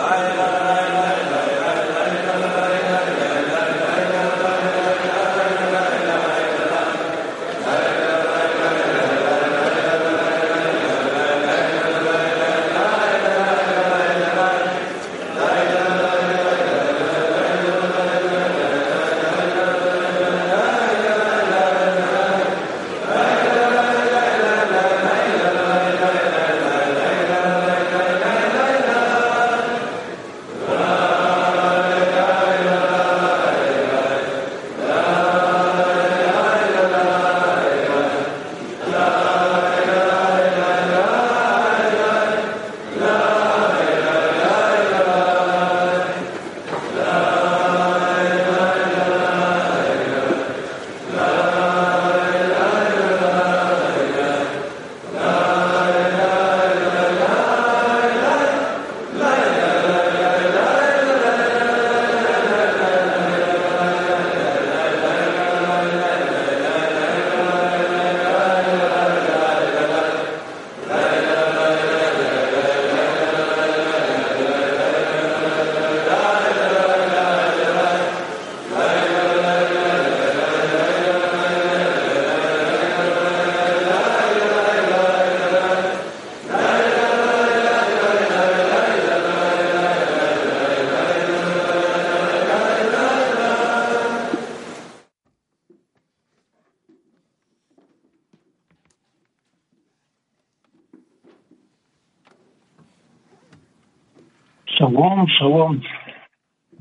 Amen.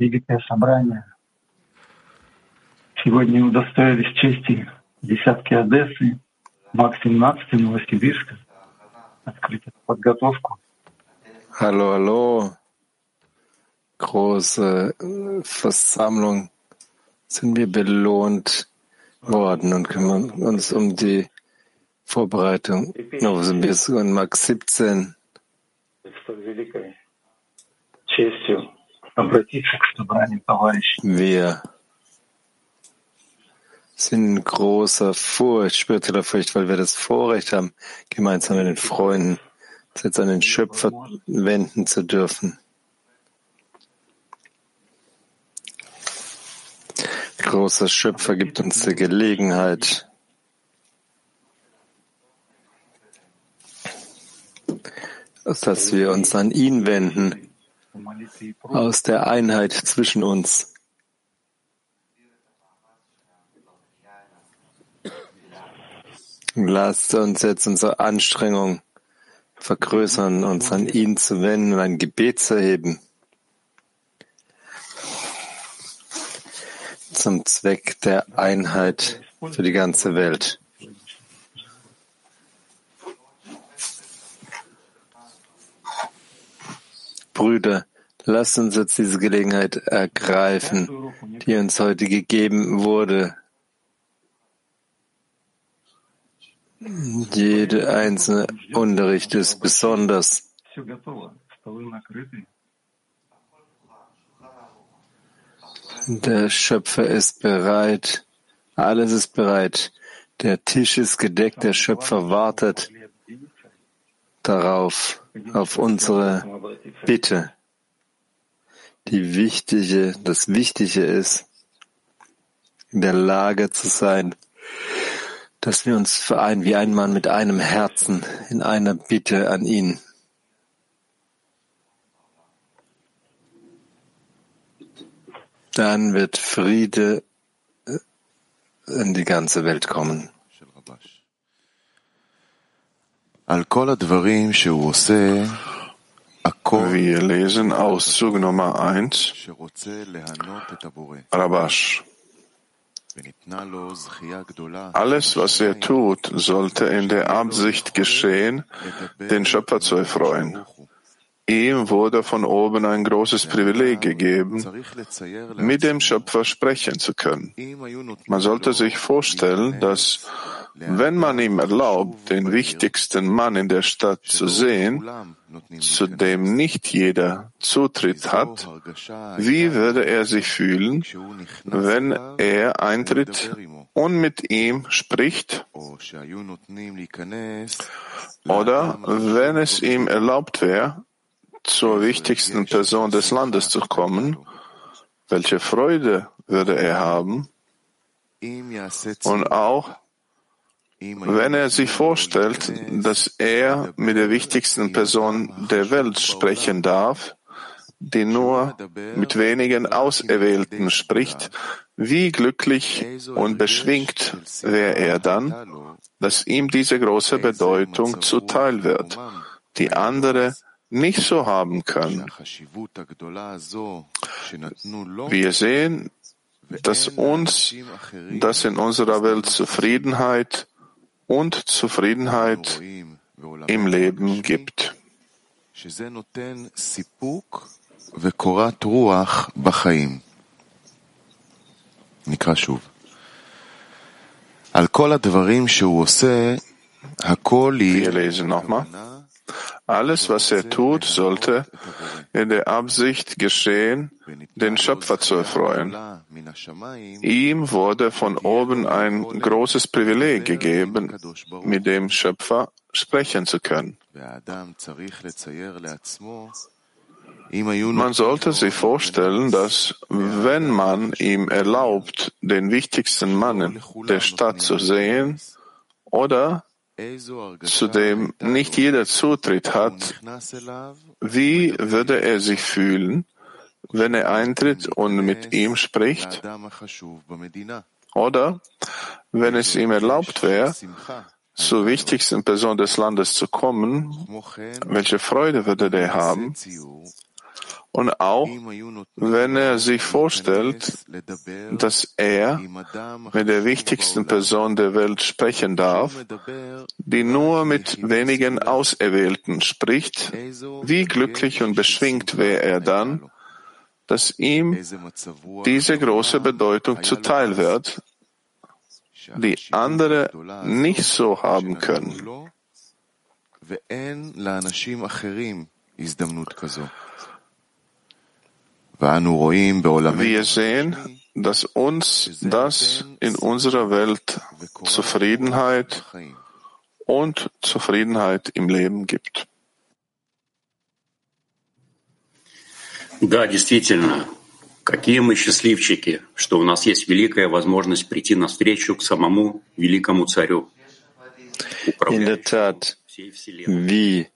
Великое собрание. Сегодня удостоились чести десятки Одессы, МАК-17 Новосибирска открыть эту подготовку. Hallo, hallo. Große äh, Versammlung sind wir belohnt worden und kümmern uns um die Vorbereitung Novosibirsk und Mark 17. С великой честью обратиться к собранию товарищей. Wir sind in großer Furcht, spiritueller Furcht, weil wir das Vorrecht haben, gemeinsam mit den Freunden uns jetzt an den Schöpfer wenden zu dürfen. Großer Schöpfer gibt uns die Gelegenheit, dass wir uns an ihn wenden, aus der Einheit zwischen uns. Lasst uns jetzt unsere Anstrengung vergrößern, uns an ihn zu wenden und ein Gebet zu erheben. Zum Zweck der Einheit für die ganze Welt. Brüder, lasst uns jetzt diese Gelegenheit ergreifen, die uns heute gegeben wurde. Jeder einzelne Unterricht ist besonders. Der Schöpfer ist bereit. Alles ist bereit. Der Tisch ist gedeckt. Der Schöpfer wartet darauf, auf unsere Bitte. Die wichtige, das Wichtige ist, in der Lage zu sein, dass wir uns vereinen wie ein Mann mit einem Herzen in einer Bitte an ihn. Dann wird Friede äh, in die ganze Welt kommen. Wir lesen Auszug Nummer 1, Rabash. Alles, was er tut, sollte in der Absicht geschehen, den Schöpfer zu erfreuen. Ihm wurde von oben ein großes Privileg gegeben, mit dem Schöpfer sprechen zu können. Man sollte sich vorstellen, dass wenn man ihm erlaubt, den wichtigsten Mann in der Stadt zu sehen, zu dem nicht jeder Zutritt hat, wie würde er sich fühlen, wenn er eintritt und mit ihm spricht? Oder wenn es ihm erlaubt wäre, zur wichtigsten Person des Landes zu kommen, welche Freude würde er haben? Und auch, wenn er sich vorstellt, dass er mit der wichtigsten Person der Welt sprechen darf, die nur mit wenigen Auserwählten spricht, wie glücklich und beschwingt wäre er dann, dass ihm diese große Bedeutung zuteil wird, die andere nicht so haben können. Wir sehen, dass uns das in unserer Welt Zufriedenheit und Zufriedenheit im Leben gibt. נקרא שוב. על כל הדברים שהוא עושה, הכל Wir lesen nochmal. Alles, was er tut, sollte in der Absicht geschehen, den Schöpfer zu erfreuen. Ihm wurde von oben ein großes Privileg gegeben, mit dem Schöpfer sprechen zu können. Man sollte sich vorstellen, dass wenn man ihm erlaubt, den wichtigsten Mann der Stadt zu sehen oder zu dem nicht jeder Zutritt hat, wie würde er sich fühlen, wenn er eintritt und mit ihm spricht? Oder wenn es ihm erlaubt wäre, zur wichtigsten Person des Landes zu kommen, welche Freude würde der haben? Und auch wenn er sich vorstellt, dass er mit der wichtigsten Person der Welt sprechen darf, die nur mit wenigen Auserwählten spricht, wie glücklich und beschwingt wäre er dann, dass ihm diese große Bedeutung zuteil wird, die andere nicht so haben können. Wir sehen, dass uns das in unserer Welt Zufriedenheit und Zufriedenheit im Leben gibt. Да, действительно, какие мы счастливчики, что у нас есть великая возможность прийти навстречу к самому великому царю. In der Tat, wie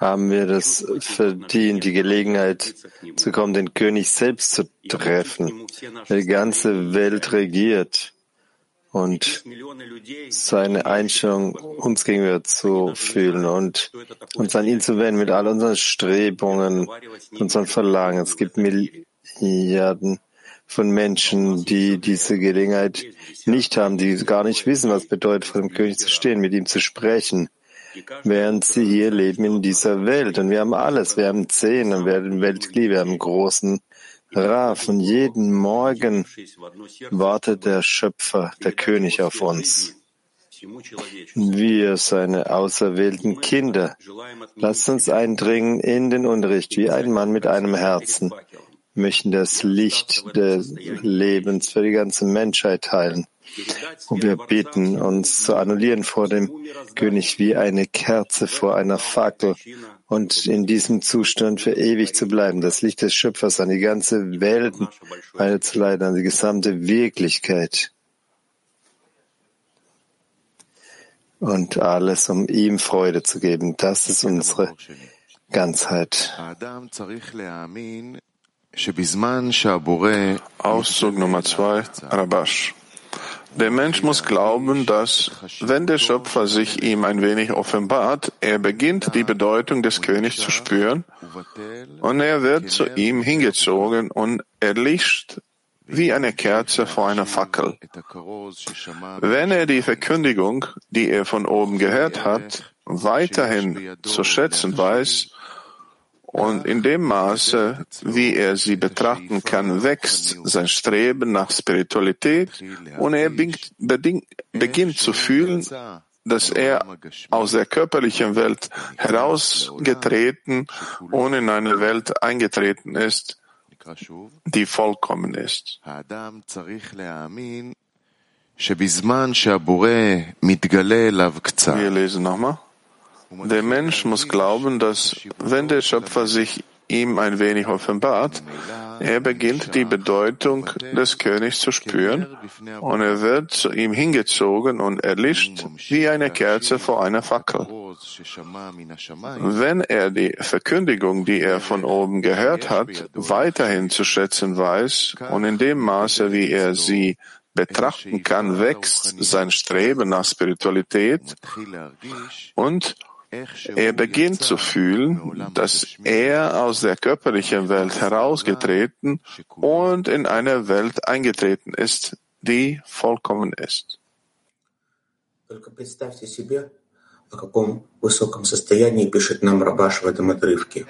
haben wir das verdient, die Gelegenheit zu kommen, den König selbst zu treffen, der die ganze Welt regiert. Und seine Einstellung uns gegenüber zu fühlen und uns an ihn zu wenden mit all unseren Strebungen, unseren Verlangen. Es gibt Milliarden von Menschen, die diese Gelegenheit nicht haben, die gar nicht wissen, was bedeutet, vor dem König zu stehen, mit ihm zu sprechen während sie hier leben in dieser Welt. Und wir haben alles. Wir haben und wir haben Weltkli, wir haben großen Raf. Und jeden Morgen wartet der Schöpfer, der König auf uns. Wir, seine auserwählten Kinder, lasst uns eindringen in den Unterricht wie ein Mann mit einem Herzen, möchten das Licht des Lebens für die ganze Menschheit teilen. Und wir bitten, uns zu annullieren vor dem König wie eine Kerze vor einer Fackel und in diesem Zustand für ewig zu bleiben, das Licht des Schöpfers an die ganze Welt weiterzuleiten, an die gesamte Wirklichkeit. Und alles, um ihm Freude zu geben. Das ist unsere Ganzheit. Auszug Nummer zwei, Rabash. Der Mensch muss glauben, dass, wenn der Schöpfer sich ihm ein wenig offenbart, er beginnt, die Bedeutung des Königs zu spüren und er wird zu ihm hingezogen und erlischt wie eine Kerze vor einer Fackel. Wenn er die Verkündigung, die er von oben gehört hat, weiterhin zu schätzen weiß, und in dem Maße, wie er sie betrachten kann, wächst sein Streben nach Spiritualität und er beginnt zu fühlen, dass er aus der körperlichen Welt herausgetreten und in eine Welt eingetreten ist, die vollkommen ist. Wir lesen nochmal. Der Mensch muss glauben, dass wenn der Schöpfer sich ihm ein wenig offenbart, er beginnt die Bedeutung des Königs zu spüren und er wird zu ihm hingezogen und erlischt wie eine Kerze vor einer Fackel. Wenn er die Verkündigung, die er von oben gehört hat, weiterhin zu schätzen weiß und in dem Maße, wie er sie betrachten kann, wächst sein Streben nach Spiritualität und er beginnt zu fühlen, dass er aus der körperlichen Welt herausgetreten und in eine Welt eingetreten ist, die vollkommen ist. о каком высоком состоянии пишет нам Рабаш в этом отрывке.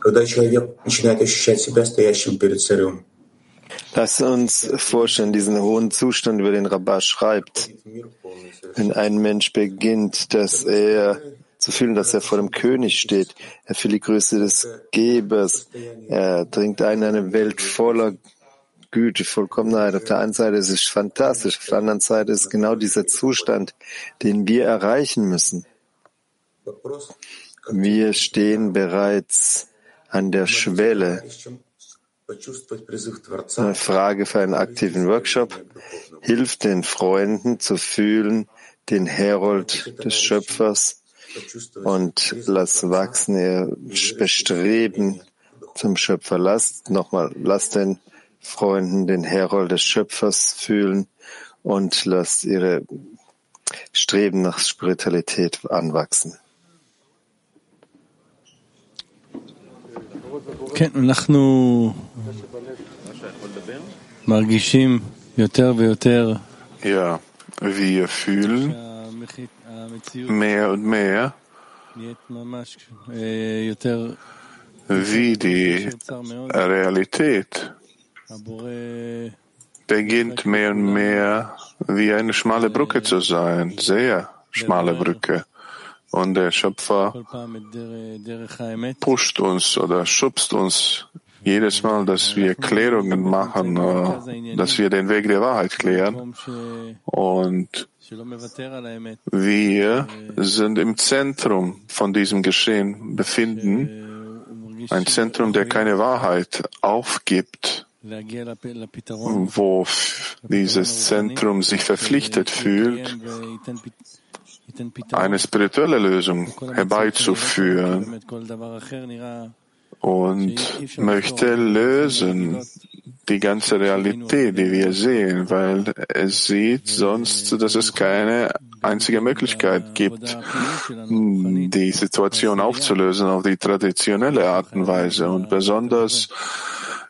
Когда человек начинает ощущать себя стоящим перед царем, Lass uns vorstellen, diesen hohen Zustand, über den Rabbah schreibt. Wenn ein Mensch beginnt, dass er zu fühlen, dass er vor dem König steht, er fühlt die Größe des Gebers, er dringt ein in eine Welt voller Güte, Vollkommenheit. Auf der einen Seite ist es fantastisch, auf der anderen Seite ist genau dieser Zustand, den wir erreichen müssen. Wir stehen bereits an der Schwelle eine Frage für einen aktiven Workshop. Hilft den Freunden zu fühlen, den Herold des Schöpfers und lass wachsen ihr Bestreben zum Schöpfer. Lasst nochmal, lasst den Freunden den Herold des Schöpfers fühlen und lasst ihre Streben nach Spiritualität anwachsen. כן, אנחנו מרגישים יותר ויותר ja, wir fühlen. Mehr und mehr, wie die Realität beginnt mehr und mehr wie eine schmale Brücke zu sein, sehr schmale Brücke. Und der Schöpfer pusht uns oder schubst uns jedes Mal, dass wir Klärungen machen, äh, dass wir den Weg der Wahrheit klären. Und wir sind im Zentrum von diesem Geschehen befinden, ein Zentrum, der keine Wahrheit aufgibt, wo dieses Zentrum sich verpflichtet fühlt, eine spirituelle Lösung herbeizuführen und möchte lösen die ganze Realität, die wir sehen, weil es sieht sonst, dass es keine einzige Möglichkeit gibt, die Situation aufzulösen auf die traditionelle Art und Weise und besonders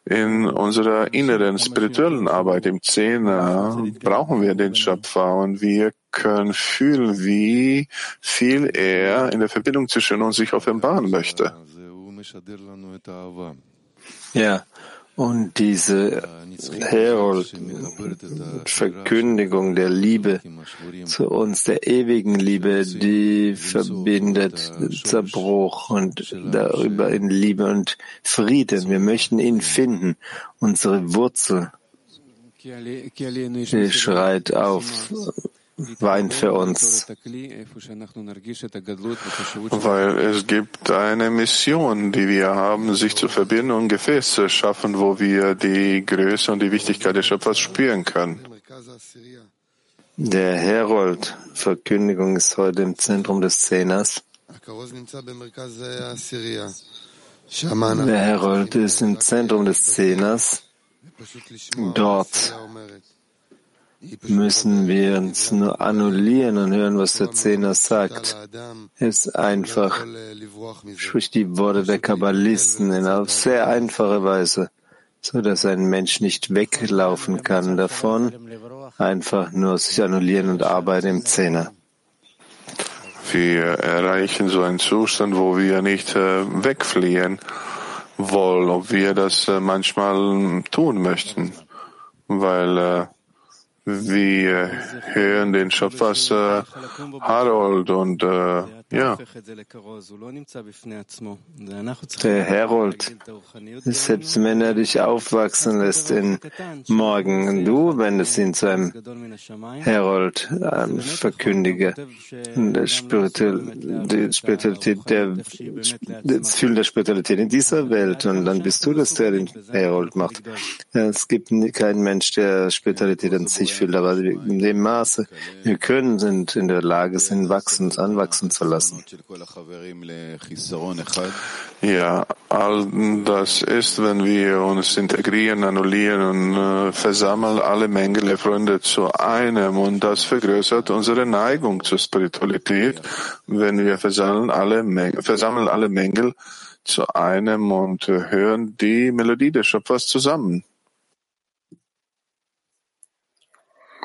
in unserer inneren spirituellen Arbeit im Zehner brauchen wir den Schöpfer und wir können fühlen, wie viel er in der Verbindung zwischen uns sich offenbaren möchte. Ja, und diese Herold, Verkündigung der Liebe zu uns, der ewigen Liebe, die verbindet Zerbruch und darüber in Liebe und Frieden. Wir möchten ihn finden, unsere Wurzel. Sie schreit auf, weint für uns. Weil es gibt eine Mission, die wir haben, sich zu verbinden und Gefäß zu schaffen, wo wir die Größe und die Wichtigkeit des Schöpfers spüren können. Der Herold, Verkündigung ist heute im Zentrum des Zehners. Der Herold ist im Zentrum des Zehners. Dort müssen wir uns nur annullieren und hören, was der Zehner sagt. Es ist einfach, spricht die Worte der Kabbalisten in auf sehr einfache Weise, so dass ein Mensch nicht weglaufen kann davon, einfach nur sich annullieren und arbeiten im Zehner. Wir erreichen so einen Zustand, wo wir nicht äh, wegfliehen wollen, ob wir das äh, manchmal tun möchten, weil äh, wir hören den Schöpfers äh, Harold und äh, Ja, Der Herold selbst wenn er dich aufwachsen lässt in morgen, du wendest ihn zu einem Herold, einem Verkündiger. Der Spiritualität, der, das Fühlen der Spiritualität in dieser Welt. und dann bist du das, der den Herold macht. Es gibt keinen Mensch, der Spiritualität an sich fühlt, aber in dem Maße wir können, sind in der Lage, sind wachsen, anwachsen zu lassen ja, all das ist, wenn wir uns integrieren, annullieren und äh, versammeln alle Mängel der Freunde zu einem und das vergrößert unsere Neigung zur Spiritualität, wenn wir versammeln alle, Mängel, versammeln alle Mängel zu einem und äh, hören die Melodie des Schöpfers zusammen.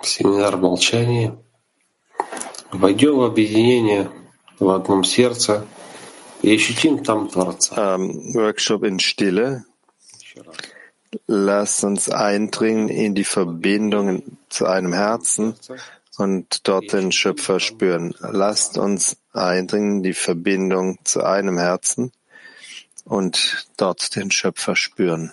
Семинар молчания. Войдем в объединение ähm, Workshop in Stille. Lass uns eindringen in die Verbindung zu einem Herzen und dort den Schöpfer spüren. Lasst uns eindringen in die Verbindung zu einem Herzen und dort den Schöpfer spüren.